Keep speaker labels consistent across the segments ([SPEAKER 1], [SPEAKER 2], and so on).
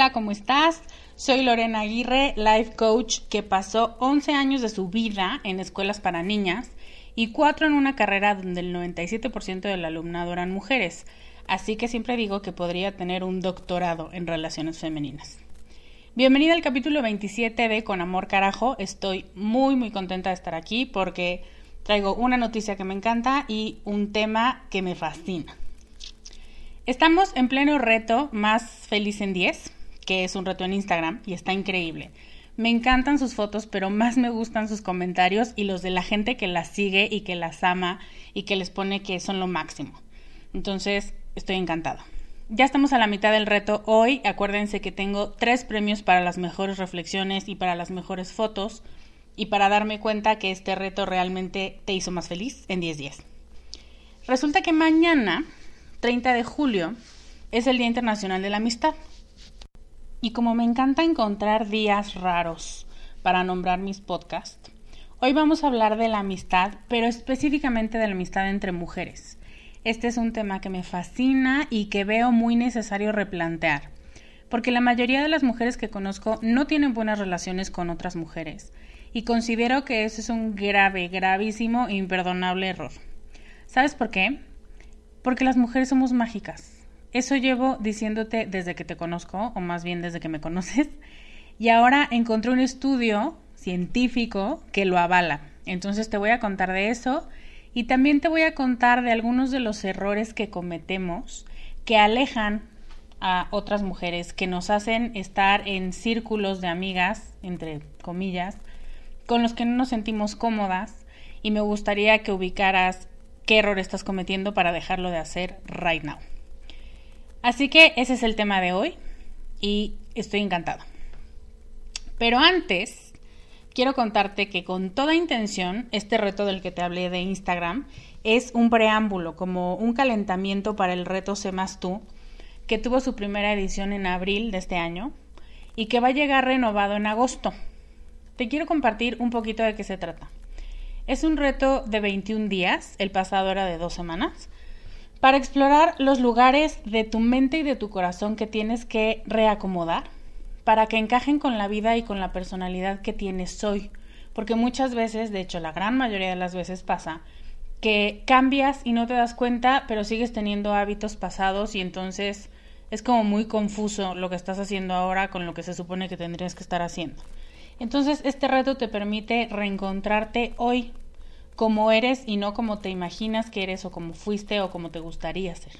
[SPEAKER 1] Hola, ¿cómo estás? Soy Lorena Aguirre, life coach que pasó 11 años de su vida en escuelas para niñas y 4 en una carrera donde el 97% del alumnado eran mujeres, así que siempre digo que podría tener un doctorado en relaciones femeninas. Bienvenida al capítulo 27 de Con Amor Carajo, estoy muy muy contenta de estar aquí porque traigo una noticia que me encanta y un tema que me fascina. Estamos en pleno reto Más Feliz en 10, que es un reto en Instagram y está increíble. Me encantan sus fotos, pero más me gustan sus comentarios y los de la gente que las sigue y que las ama y que les pone que son lo máximo. Entonces, estoy encantada. Ya estamos a la mitad del reto. Hoy, acuérdense que tengo tres premios para las mejores reflexiones y para las mejores fotos y para darme cuenta que este reto realmente te hizo más feliz en 10 días. Resulta que mañana 30 de julio es el Día Internacional de la Amistad. Y como me encanta encontrar días raros para nombrar mis podcasts, hoy vamos a hablar de la amistad, pero específicamente de la amistad entre mujeres. Este es un tema que me fascina y que veo muy necesario replantear, porque la mayoría de las mujeres que conozco no tienen buenas relaciones con otras mujeres, y considero que eso es un grave, gravísimo e imperdonable error. ¿Sabes por qué? Porque las mujeres somos mágicas. Eso llevo diciéndote desde que te conozco, o más bien desde que me conoces. Y ahora encontré un estudio científico que lo avala. Entonces te voy a contar de eso y también te voy a contar de algunos de los errores que cometemos que alejan a otras mujeres, que nos hacen estar en círculos de amigas, entre comillas, con los que no nos sentimos cómodas y me gustaría que ubicaras qué error estás cometiendo para dejarlo de hacer right now. Así que ese es el tema de hoy y estoy encantada. Pero antes, quiero contarte que con toda intención, este reto del que te hablé de Instagram es un preámbulo, como un calentamiento para el reto Sé tú, que tuvo su primera edición en abril de este año y que va a llegar renovado en agosto. Te quiero compartir un poquito de qué se trata. Es un reto de 21 días, el pasado era de dos semanas, para explorar los lugares de tu mente y de tu corazón que tienes que reacomodar para que encajen con la vida y con la personalidad que tienes hoy. Porque muchas veces, de hecho la gran mayoría de las veces pasa, que cambias y no te das cuenta, pero sigues teniendo hábitos pasados y entonces es como muy confuso lo que estás haciendo ahora con lo que se supone que tendrías que estar haciendo. Entonces este reto te permite reencontrarte hoy como eres y no como te imaginas que eres o como fuiste o como te gustaría ser.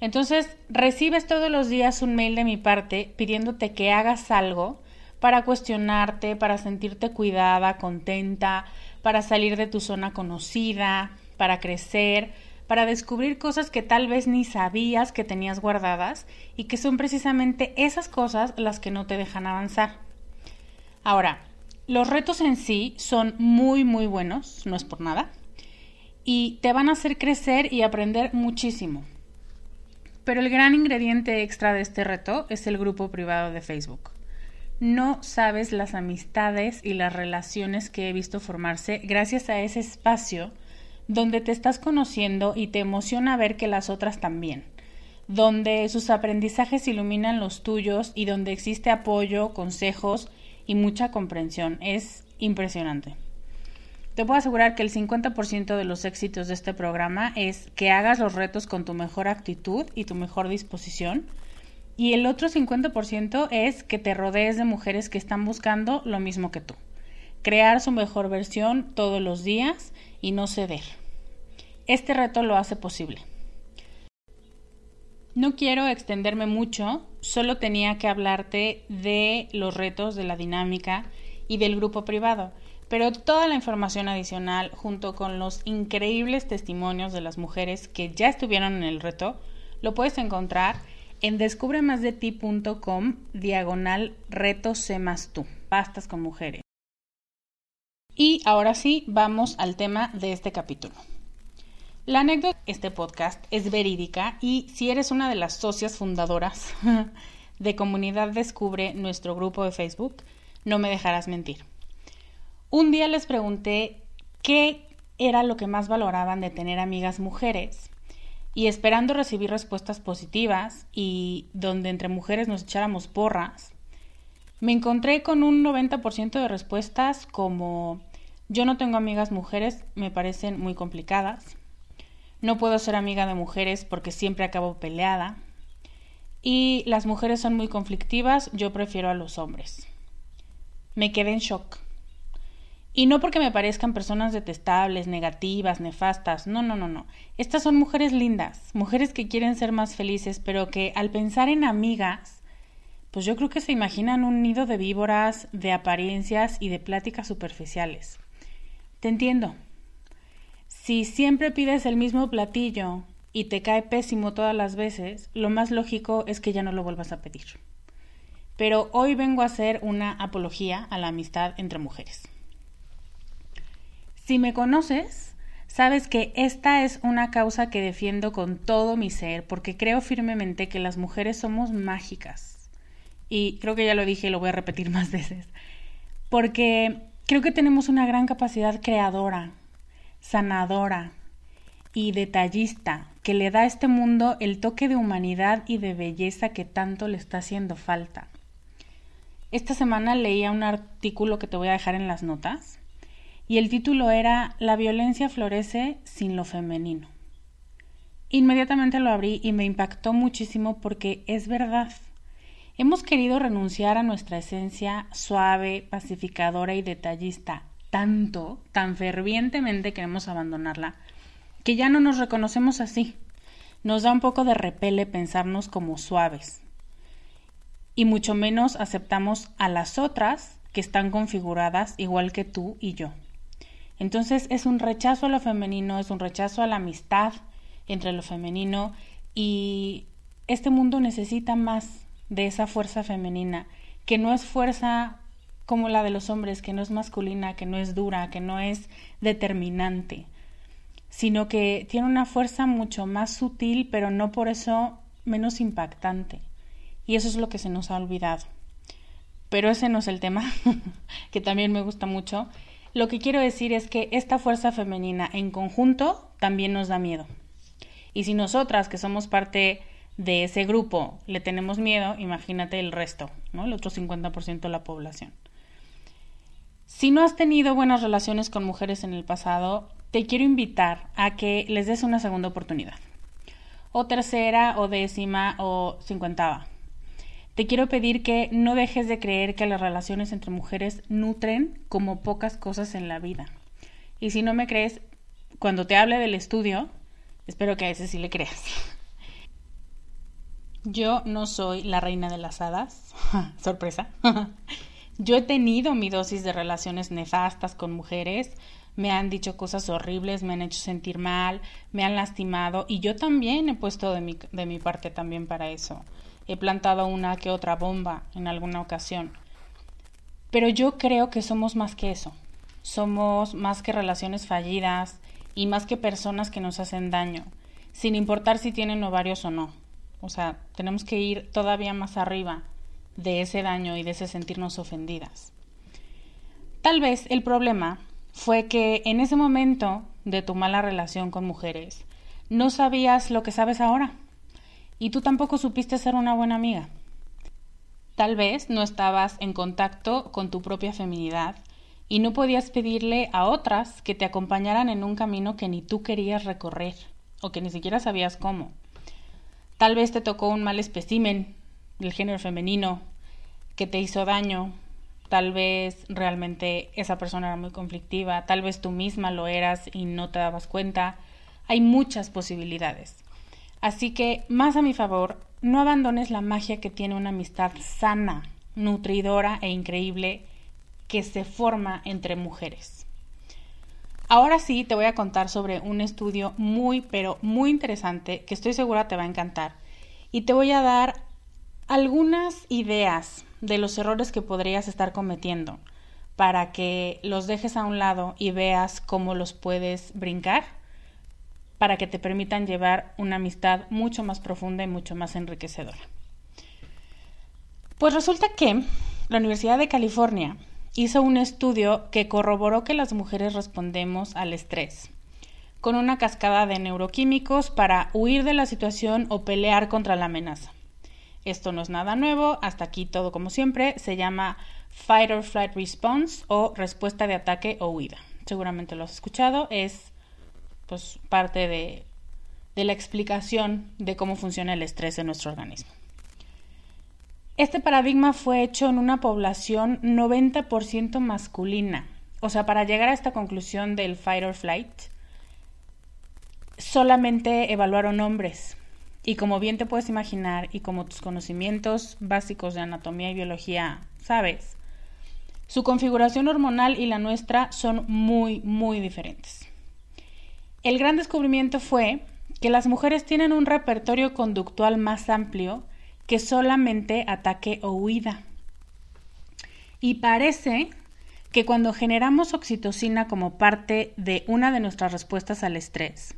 [SPEAKER 1] Entonces recibes todos los días un mail de mi parte pidiéndote que hagas algo para cuestionarte, para sentirte cuidada, contenta, para salir de tu zona conocida, para crecer, para descubrir cosas que tal vez ni sabías que tenías guardadas y que son precisamente esas cosas las que no te dejan avanzar. Ahora, los retos en sí son muy, muy buenos, no es por nada, y te van a hacer crecer y aprender muchísimo. Pero el gran ingrediente extra de este reto es el grupo privado de Facebook. No sabes las amistades y las relaciones que he visto formarse gracias a ese espacio donde te estás conociendo y te emociona ver que las otras también, donde sus aprendizajes iluminan los tuyos y donde existe apoyo, consejos y mucha comprensión. Es impresionante. Te puedo asegurar que el 50% de los éxitos de este programa es que hagas los retos con tu mejor actitud y tu mejor disposición. Y el otro 50% es que te rodees de mujeres que están buscando lo mismo que tú. Crear su mejor versión todos los días y no ceder. Este reto lo hace posible. No quiero extenderme mucho, solo tenía que hablarte de los retos, de la dinámica y del grupo privado, pero toda la información adicional junto con los increíbles testimonios de las mujeres que ya estuvieron en el reto, lo puedes encontrar en descubremasdeti.com diagonal reto C más tú, pastas con mujeres. Y ahora sí, vamos al tema de este capítulo. La anécdota de este podcast es verídica y si eres una de las socias fundadoras de Comunidad Descubre, nuestro grupo de Facebook, no me dejarás mentir. Un día les pregunté qué era lo que más valoraban de tener amigas mujeres y esperando recibir respuestas positivas y donde entre mujeres nos echáramos porras, me encontré con un 90% de respuestas como yo no tengo amigas mujeres, me parecen muy complicadas. No puedo ser amiga de mujeres porque siempre acabo peleada. Y las mujeres son muy conflictivas, yo prefiero a los hombres. Me quedé en shock. Y no porque me parezcan personas detestables, negativas, nefastas, no, no, no, no. Estas son mujeres lindas, mujeres que quieren ser más felices, pero que al pensar en amigas, pues yo creo que se imaginan un nido de víboras, de apariencias y de pláticas superficiales. Te entiendo, si siempre pides el mismo platillo y te cae pésimo todas las veces, lo más lógico es que ya no lo vuelvas a pedir. Pero hoy vengo a hacer una apología a la amistad entre mujeres. Si me conoces, sabes que esta es una causa que defiendo con todo mi ser porque creo firmemente que las mujeres somos mágicas. Y creo que ya lo dije y lo voy a repetir más veces. Porque creo que tenemos una gran capacidad creadora, sanadora y detallista que le da a este mundo el toque de humanidad y de belleza que tanto le está haciendo falta. Esta semana leía un artículo que te voy a dejar en las notas y el título era La violencia florece sin lo femenino. Inmediatamente lo abrí y me impactó muchísimo porque es verdad. Hemos querido renunciar a nuestra esencia suave, pacificadora y detallista, tanto, tan fervientemente queremos abandonarla, que ya no nos reconocemos así. Nos da un poco de repele pensarnos como suaves. Y mucho menos aceptamos a las otras que están configuradas igual que tú y yo. Entonces es un rechazo a lo femenino, es un rechazo a la amistad entre lo femenino y este mundo necesita más de esa fuerza femenina, que no es fuerza como la de los hombres, que no es masculina, que no es dura, que no es determinante, sino que tiene una fuerza mucho más sutil, pero no por eso menos impactante. Y eso es lo que se nos ha olvidado. Pero ese no es el tema, que también me gusta mucho. lo que quiero decir es que esta fuerza femenina en conjunto también nos da miedo. Y si nosotras, que somos parte de ese grupo, le tenemos miedo, imagínate el resto, ¿no? El otro 50% de la población. Si no has tenido buenas relaciones con mujeres en el pasado, te quiero invitar a que les des una segunda oportunidad. O tercera, o décima, o cincuentava. Te quiero pedir que no dejes de creer que las relaciones entre mujeres nutren como pocas cosas en la vida. Y si no me crees, cuando te hable del estudio, espero que a ese sí le creas. Yo no soy la reina de las hadas. Sorpresa. Yo he tenido mi dosis de relaciones nefastas con mujeres, me han dicho cosas horribles, me han hecho sentir mal, me han lastimado y yo también he puesto de mi, parte también para eso. He plantado una que otra bomba en alguna ocasión. Pero yo creo que somos más que eso. Somos más que relaciones fallidas y más que personas que nos hacen daño, sin importar si tienen ovarios o no. O sea, tenemos que ir todavía más arriba de ese daño y de ese sentirnos ofendidas. Tal vez el problema fue que en ese momento de tu mala relación con mujeres no sabías lo que sabes ahora y tú tampoco supiste ser una buena amiga. Tal vez no estabas en contacto con tu propia feminidad y no podías pedirle a otras que te acompañaran en un camino que ni tú querías recorrer o que ni siquiera sabías cómo. Tal vez te tocó un mal espécimen del género femenino que te hizo daño, tal vez realmente esa persona era muy conflictiva, tal vez tú misma lo eras y no te dabas cuenta. Hay muchas posibilidades. Así que, más a mi favor, no abandones la magia que tiene una amistad sana, nutridora e increíble que se forma entre mujeres. Ahora sí te voy a contar sobre un estudio muy, pero muy interesante que estoy segura te va a encantar. Y te voy a dar algunas ideas de los errores que podrías estar cometiendo para que los dejes a un lado y veas cómo los puedes brincar para que te permitan llevar una amistad mucho más profunda y mucho más enriquecedora. Pues resulta que la Universidad de California hizo un estudio que corroboró que las mujeres respondemos al estrés con una cascada de neuroquímicos para huir de la situación o pelear contra la amenaza. Esto no es nada nuevo, hasta aquí todo como siempre, se llama Fight or Flight Response o respuesta de ataque o huida. Seguramente lo has escuchado, es pues parte de, de la explicación de cómo funciona el estrés en nuestro organismo. Este paradigma fue hecho en una población 90% masculina. O sea, para llegar a esta conclusión del fight or flight, solamente evaluaron hombres. Y como bien te puedes imaginar, y como tus conocimientos básicos de anatomía y biología sabes, su configuración hormonal y la nuestra son muy, muy diferentes. El gran descubrimiento fue que las mujeres tienen un repertorio conductual más amplio que solamente ataque o huida. Y parece que cuando generamos oxitocina como parte de una de nuestras respuestas al estrés,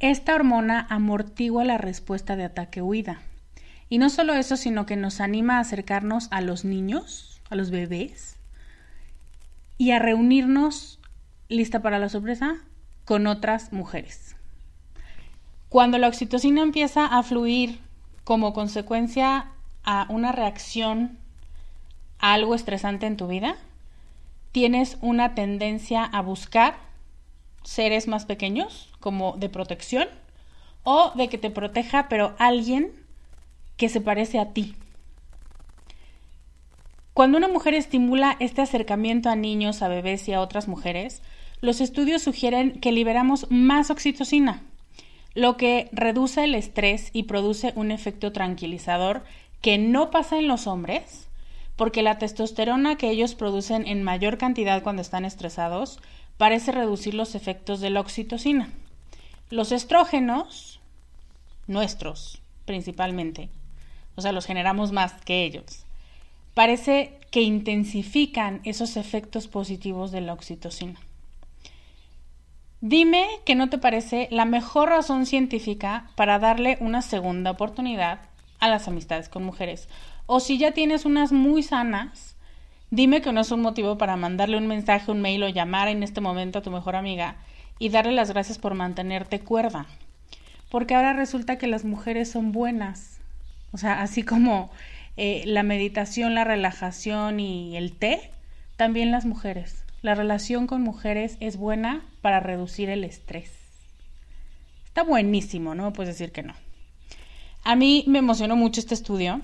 [SPEAKER 1] esta hormona amortigua la respuesta de ataque-huida. Y no solo eso, sino que nos anima a acercarnos a los niños, a los bebés, y a reunirnos, lista para la sorpresa, con otras mujeres. Cuando la oxitocina empieza a fluir como consecuencia a una reacción a algo estresante en tu vida, tienes una tendencia a buscar seres más pequeños, como de protección, o de que te proteja, pero alguien que se parece a ti. Cuando una mujer estimula este acercamiento a niños, a bebés y a otras mujeres, los estudios sugieren que liberamos más oxitocina, lo que reduce el estrés y produce un efecto tranquilizador que no pasa en los hombres, porque la testosterona que ellos producen en mayor cantidad cuando están estresados parece reducir los efectos de la oxitocina. Los estrógenos, nuestros principalmente, o sea, los generamos más que ellos, parece que intensifican esos efectos positivos de la oxitocina. Dime que no te parece la mejor razón científica para darle una segunda oportunidad a las amistades con mujeres. O si ya tienes unas muy sanas, Dime que no es un motivo para mandarle un mensaje, un mail o llamar en este momento a tu mejor amiga y darle las gracias por mantenerte cuerda. Porque ahora resulta que las mujeres son buenas. O sea, así como eh, la meditación, la relajación y el té, también las mujeres. La relación con mujeres es buena para reducir el estrés. Está buenísimo, no puedes decir que no. A mí me emocionó mucho este estudio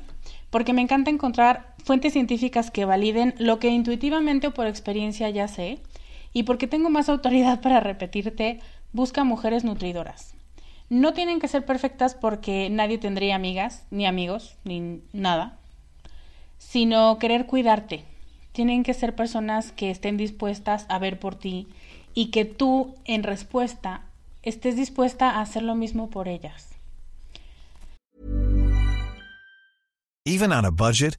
[SPEAKER 1] porque me encanta encontrar fuentes científicas que validen lo que intuitivamente o por experiencia ya sé y porque tengo más autoridad para repetirte, busca mujeres nutridoras. No tienen que ser perfectas porque nadie tendría amigas, ni amigos, ni nada, sino querer cuidarte. Tienen que ser personas que estén dispuestas a ver por ti y que tú, en respuesta, estés dispuesta a hacer lo mismo por ellas.
[SPEAKER 2] Even on a budget,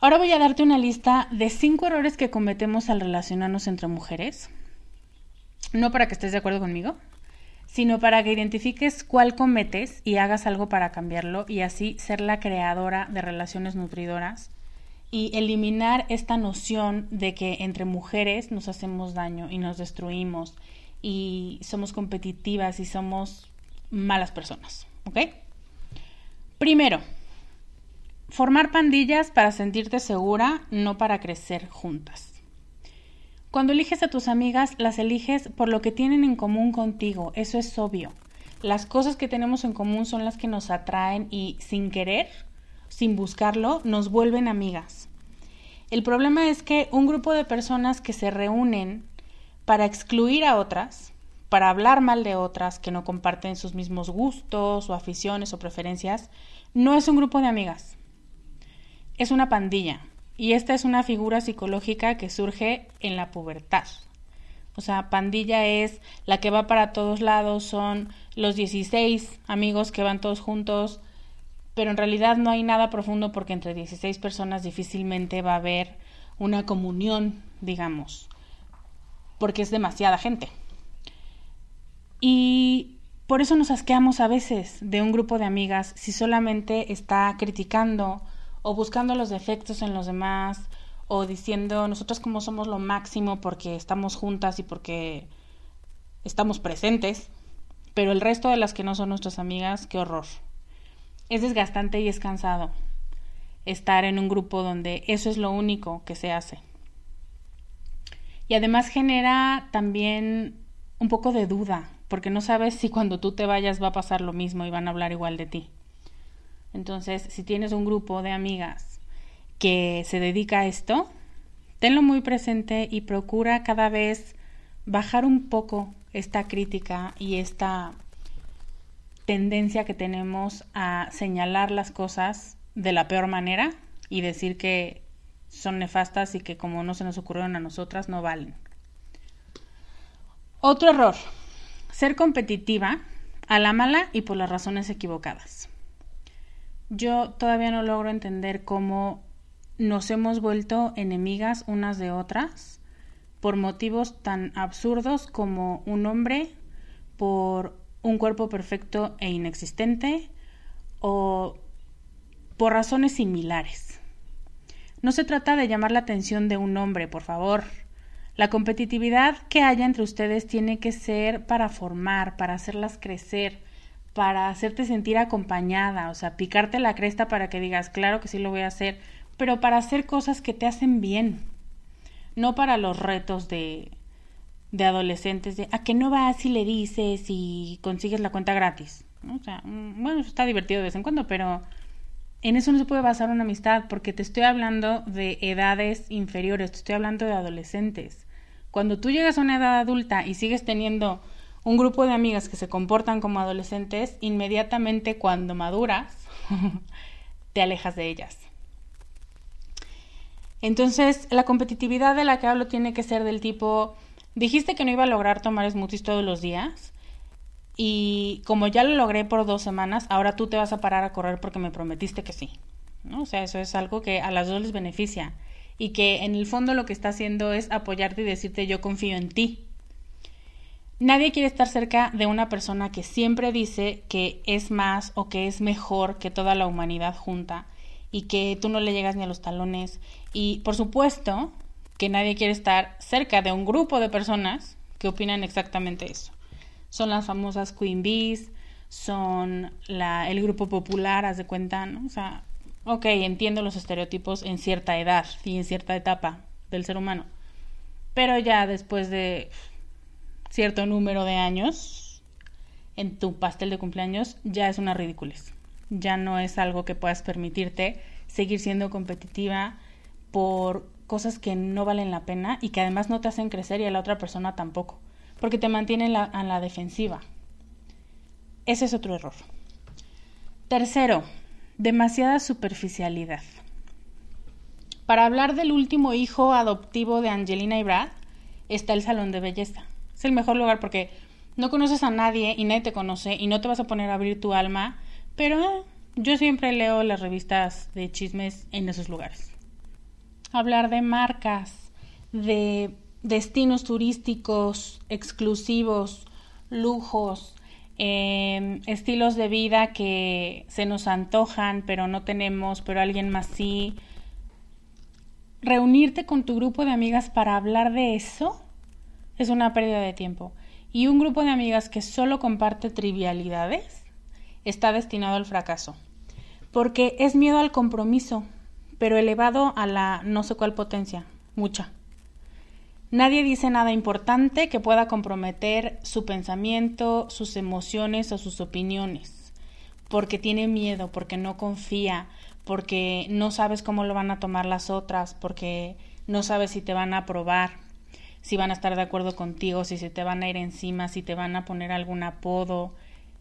[SPEAKER 1] Ahora voy a darte una lista de cinco errores que cometemos al relacionarnos entre mujeres. No para que estés de acuerdo conmigo, sino para que identifiques cuál cometes y hagas algo para cambiarlo y así ser la creadora de relaciones nutridoras y eliminar esta noción de que entre mujeres nos hacemos daño y nos destruimos y somos competitivas y somos malas personas, ¿ok? Primero, formar pandillas para sentirte segura, no para crecer juntas. Cuando eliges a tus amigas, las eliges por lo que tienen en común contigo, eso es obvio. Las cosas que tenemos en común son las que nos atraen y sin querer, sin buscarlo, nos vuelven amigas. El problema es que un grupo de personas que se reúnen para excluir a otras, para hablar mal de otras que no comparten sus mismos gustos o aficiones o preferencias, no es un grupo de amigas. Es una pandilla. Y esta es una figura psicológica que surge en la pubertad. O sea, pandilla es la que va para todos lados, son los 16 amigos que van todos juntos, pero en realidad no hay nada profundo porque entre 16 personas difícilmente va a haber una comunión, digamos porque es demasiada gente. Y por eso nos asqueamos a veces de un grupo de amigas si solamente está criticando o buscando los defectos en los demás o diciendo nosotros como somos lo máximo porque estamos juntas y porque estamos presentes, pero el resto de las que no son nuestras amigas, qué horror. Es desgastante y es cansado estar en un grupo donde eso es lo único que se hace. Y además genera también un poco de duda, porque no sabes si cuando tú te vayas va a pasar lo mismo y van a hablar igual de ti. Entonces, si tienes un grupo de amigas que se dedica a esto, tenlo muy presente y procura cada vez bajar un poco esta crítica y esta tendencia que tenemos a señalar las cosas de la peor manera y decir que son nefastas y que como no se nos ocurrieron a nosotras no valen. Otro error, ser competitiva a la mala y por las razones equivocadas. Yo todavía no logro entender cómo nos hemos vuelto enemigas unas de otras por motivos tan absurdos como un hombre por un cuerpo perfecto e inexistente o por razones similares. No se trata de llamar la atención de un hombre, por favor. La competitividad que haya entre ustedes tiene que ser para formar, para hacerlas crecer, para hacerte sentir acompañada, o sea, picarte la cresta para que digas, claro que sí lo voy a hacer, pero para hacer cosas que te hacen bien, no para los retos de, de adolescentes, de a que no vas si le dices y consigues la cuenta gratis. O sea, mm, bueno, está divertido de vez en cuando, pero en eso no se puede basar una amistad porque te estoy hablando de edades inferiores, te estoy hablando de adolescentes. Cuando tú llegas a una edad adulta y sigues teniendo un grupo de amigas que se comportan como adolescentes, inmediatamente cuando maduras te alejas de ellas. Entonces, la competitividad de la que hablo tiene que ser del tipo, dijiste que no iba a lograr tomar smoothies todos los días y como ya lo logré por dos semanas, ahora tú te vas a parar a correr porque me prometiste que sí. ¿no? O sea, eso es algo que a las dos les beneficia y que en el fondo lo que está haciendo es apoyarte y decirte yo confío en ti. Nadie quiere estar cerca de una persona que siempre dice que es más o que es mejor que toda la humanidad junta y que tú no le llegas ni a los talones. Y por supuesto que nadie quiere estar cerca de un grupo de personas que opinan exactamente eso. Son las famosas Queen Bees, son la, el grupo popular, haz de cuenta, ¿no? O sea, ok, entiendo los estereotipos en cierta edad y en cierta etapa del ser humano. Pero ya después de cierto número de años en tu pastel de cumpleaños ya es una ridiculez. Ya no es algo que puedas permitirte seguir siendo competitiva por cosas que no valen la pena y que además no te hacen crecer y a la otra persona tampoco, porque te mantienen la, a la defensiva. Ese es otro error. Tercero, demasiada superficialidad. Para hablar del último hijo adoptivo de Angelina y Brad, está el salón de belleza. Es el mejor lugar porque no conoces a nadie y nadie te conoce y no te vas a poner a abrir tu alma, pero eh, yo siempre leo las revistas de chismes en esos lugares. Hablar de marcas, de destinos turísticos exclusivos, lujos, em, estilos de vida que se nos antojan, pero no tenemos, pero alguien más sí. Reunirte con tu grupo de amigas para hablar de eso es una pérdida de tiempo. Y un grupo de amigas que solo comparte trivialidades está destinado al fracaso. Porque es miedo al compromiso, pero elevado a la no sé cuál potencia, mucha. Nadie dice nada importante que pueda comprometer su pensamiento, sus emociones o sus opiniones, porque tiene miedo, porque no confía, porque no sabes cómo lo van a tomar las otras, porque no sabes si te van a aprobar, si van a estar de acuerdo contigo, si se te van a ir encima, si te van a poner algún apodo.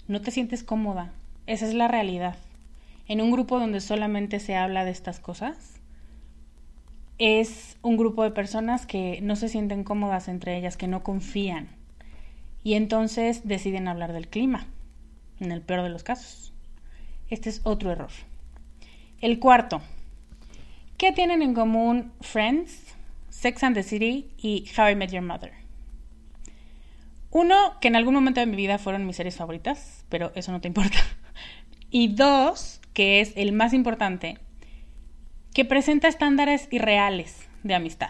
[SPEAKER 1] No te sientes cómoda. Esa es la realidad. En un grupo donde solamente se habla de estas cosas, es un grupo de personas que no se sienten cómodas entre ellas, que no confían. Y entonces deciden hablar del clima, en el peor de los casos. Este es otro error. El cuarto. ¿Qué tienen en común Friends, Sex and the City y How I Met Your Mother. Uno, que en algún momento de mi vida fueron mis series favoritas, pero eso no te importa. Y dos, que es el más importante, que presenta estándares irreales de amistad.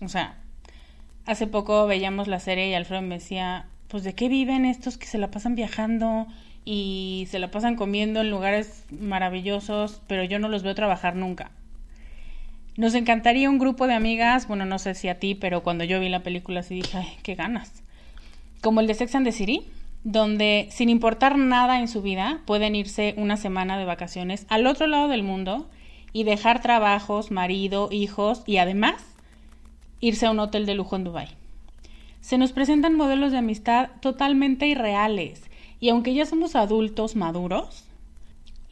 [SPEAKER 1] O sea, hace poco veíamos la serie y Alfredo me decía, pues de qué viven estos que se la pasan viajando y se la pasan comiendo en lugares maravillosos, pero yo no los veo trabajar nunca. Nos encantaría un grupo de amigas, bueno, no sé si a ti, pero cuando yo vi la película sí dije, ay, qué ganas. Como el de Sex and the City, donde sin importar nada en su vida pueden irse una semana de vacaciones al otro lado del mundo y dejar trabajos, marido, hijos y además irse a un hotel de lujo en Dubai. Se nos presentan modelos de amistad totalmente irreales y aunque ya somos adultos maduros,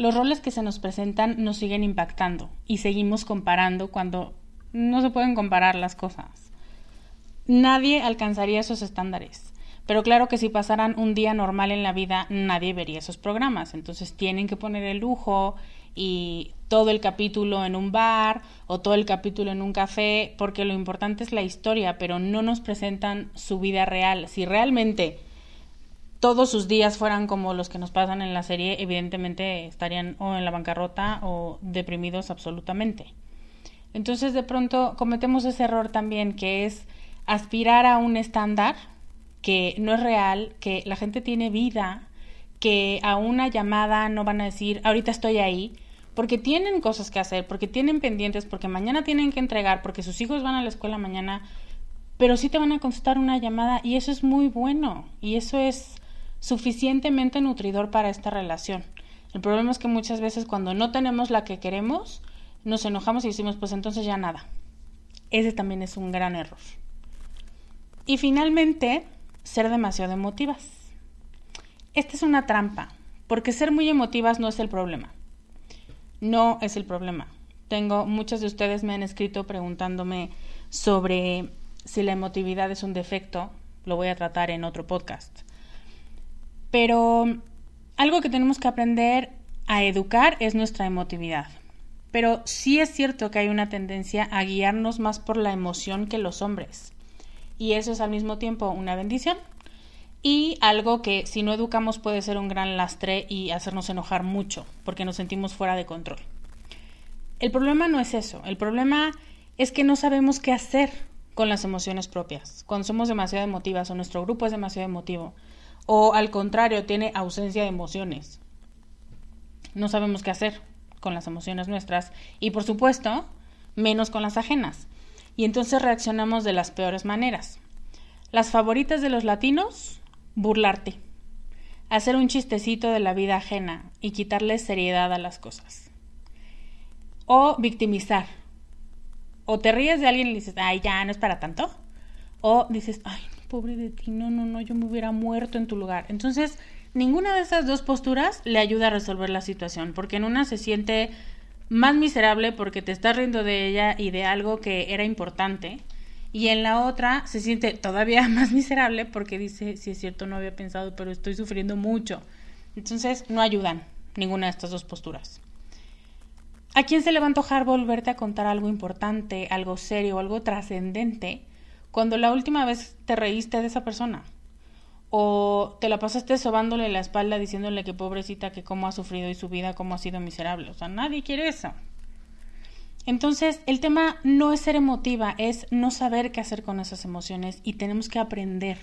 [SPEAKER 1] los roles que se nos presentan nos siguen impactando y seguimos comparando cuando no se pueden comparar las cosas. Nadie alcanzaría esos estándares. Pero claro que si pasaran un día normal en la vida, nadie vería esos programas. Entonces tienen que poner el lujo y todo el capítulo en un bar o todo el capítulo en un café, porque lo importante es la historia, pero no nos presentan su vida real. Si realmente todos sus días fueran como los que nos pasan en la serie, evidentemente estarían o en la bancarrota o deprimidos absolutamente. Entonces de pronto cometemos ese error también que es aspirar a un estándar que no es real, que la gente tiene vida, que a una llamada no van a decir ahorita estoy ahí, porque tienen cosas que hacer, porque tienen pendientes, porque mañana tienen que entregar, porque sus hijos van a la escuela mañana, pero sí te van a contestar una llamada y eso es muy bueno y eso es suficientemente nutridor para esta relación. El problema es que muchas veces cuando no tenemos la que queremos, nos enojamos y decimos, pues entonces ya nada. Ese también es un gran error. Y finalmente, ser demasiado emotivas. Esta es una trampa, porque ser muy emotivas no es el problema. No es el problema. Tengo, muchos de ustedes me han escrito preguntándome sobre si la emotividad es un defecto. Lo voy a tratar en otro podcast. Pero algo que tenemos que aprender a educar es nuestra emotividad. Pero sí es cierto que hay una tendencia a guiarnos más por la emoción que los hombres. Y eso es al mismo tiempo una bendición y algo que si no educamos puede ser un gran lastre y hacernos enojar mucho porque nos sentimos fuera de control. El problema no es eso, el problema es que no sabemos qué hacer con las emociones propias. Cuando somos demasiado emotivas o nuestro grupo es demasiado emotivo o al contrario tiene ausencia de emociones. No sabemos qué hacer con las emociones nuestras y por supuesto menos con las ajenas. Y entonces reaccionamos de las peores maneras. Las favoritas de los latinos burlarte, hacer un chistecito de la vida ajena y quitarle seriedad a las cosas. O victimizar. O te ríes de alguien y dices, ay, ya, no es para tanto. O dices, ay, pobre de ti, no, no, no, yo me hubiera muerto en tu lugar. Entonces, ninguna de esas dos posturas le ayuda a resolver la situación, porque en una se siente más miserable porque te estás riendo de ella y de algo que era importante y en la otra se siente todavía más miserable porque dice, si es cierto, no había pensado, pero estoy sufriendo mucho. Entonces, no ayudan ninguna de estas dos posturas. ¿A quién se le va a antojar volverte a contar algo importante, algo serio, algo trascendente, cuando la última vez te reíste de esa persona? O te la pasaste sobándole la espalda diciéndole que pobrecita, que cómo ha sufrido y su vida, cómo ha sido miserable. O sea, nadie quiere eso. Entonces, el tema no es ser emotiva, es no saber qué hacer con esas emociones y tenemos que aprender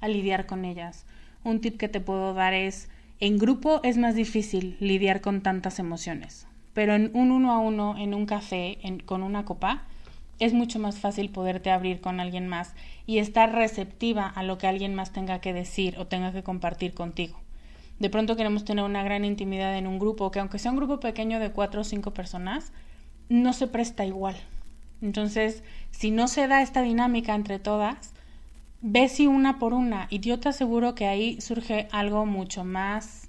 [SPEAKER 1] a lidiar con ellas. Un tip que te puedo dar es, en grupo es más difícil lidiar con tantas emociones, pero en un uno a uno, en un café, con una copa, es mucho más fácil poderte abrir con alguien más y estar receptiva a lo que alguien más tenga que decir o tenga que compartir contigo. De pronto queremos tener una gran intimidad en un grupo, que aunque sea un grupo pequeño de cuatro o cinco personas, no se presta igual. Entonces, si no se da esta dinámica entre todas, ve si una por una y yo te aseguro que ahí surge algo mucho más,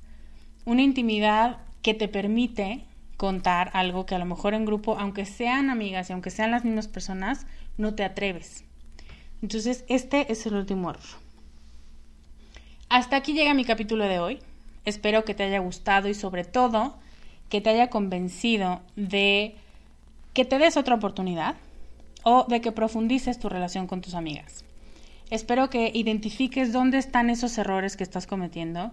[SPEAKER 1] una intimidad que te permite contar algo que a lo mejor en grupo, aunque sean amigas y aunque sean las mismas personas, no te atreves. Entonces, este es el último error. Hasta aquí llega mi capítulo de hoy. Espero que te haya gustado y sobre todo que te haya convencido de que te des otra oportunidad o de que profundices tu relación con tus amigas. Espero que identifiques dónde están esos errores que estás cometiendo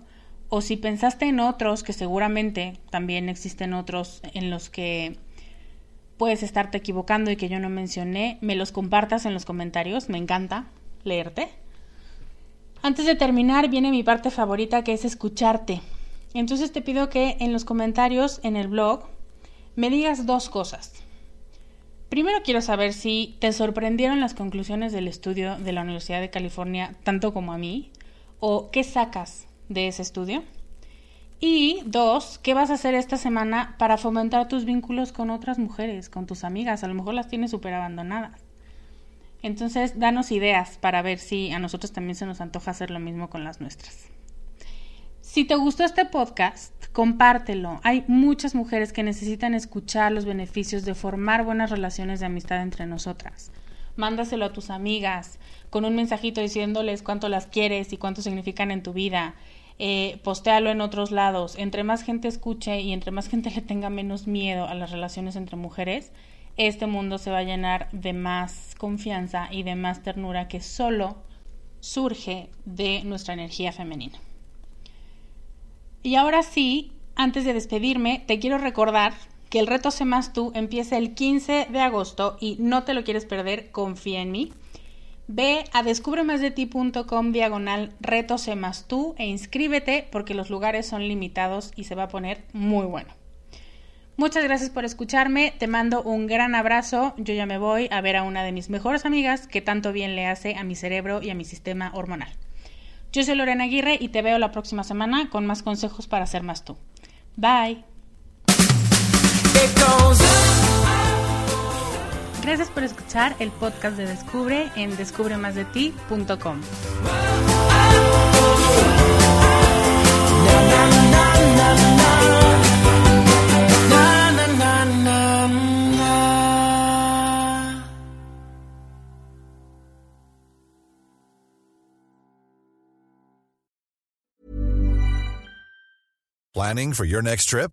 [SPEAKER 1] o si pensaste en otros, que seguramente también existen otros en los que puedes estarte equivocando y que yo no mencioné, me los compartas en los comentarios, me encanta leerte. Antes de terminar viene mi parte favorita que es escucharte. Entonces te pido que en los comentarios en el blog me digas dos cosas. Primero quiero saber si te sorprendieron las conclusiones del estudio de la Universidad de California tanto como a mí, o qué sacas de ese estudio. Y dos, ¿qué vas a hacer esta semana para fomentar tus vínculos con otras mujeres, con tus amigas? A lo mejor las tienes súper abandonadas. Entonces, danos ideas para ver si a nosotros también se nos antoja hacer lo mismo con las nuestras. Si te gustó este podcast, compártelo. Hay muchas mujeres que necesitan escuchar los beneficios de formar buenas relaciones de amistad entre nosotras. Mándaselo a tus amigas con un mensajito diciéndoles cuánto las quieres y cuánto significan en tu vida. Eh, postéalo en otros lados. Entre más gente escuche y entre más gente le tenga menos miedo a las relaciones entre mujeres, este mundo se va a llenar de más confianza y de más ternura que solo surge de nuestra energía femenina. Y ahora sí, antes de despedirme, te quiero recordar que el reto Sé Más Tú empieza el 15 de agosto y no te lo quieres perder, confía en mí. Ve a descubremasdeti.com diagonal reto Sé Más Tú e inscríbete porque los lugares son limitados y se va a poner muy bueno. Muchas gracias por escucharme, te mando un gran abrazo, yo ya me voy a ver a una de mis mejores amigas que tanto bien le hace a mi cerebro y a mi sistema hormonal. Yo soy Lorena Aguirre y te veo la próxima semana con más consejos para ser más tú. Bye. Gracias por escuchar el podcast de Descubre en descubremasdeti.com.
[SPEAKER 2] Planning for your next trip?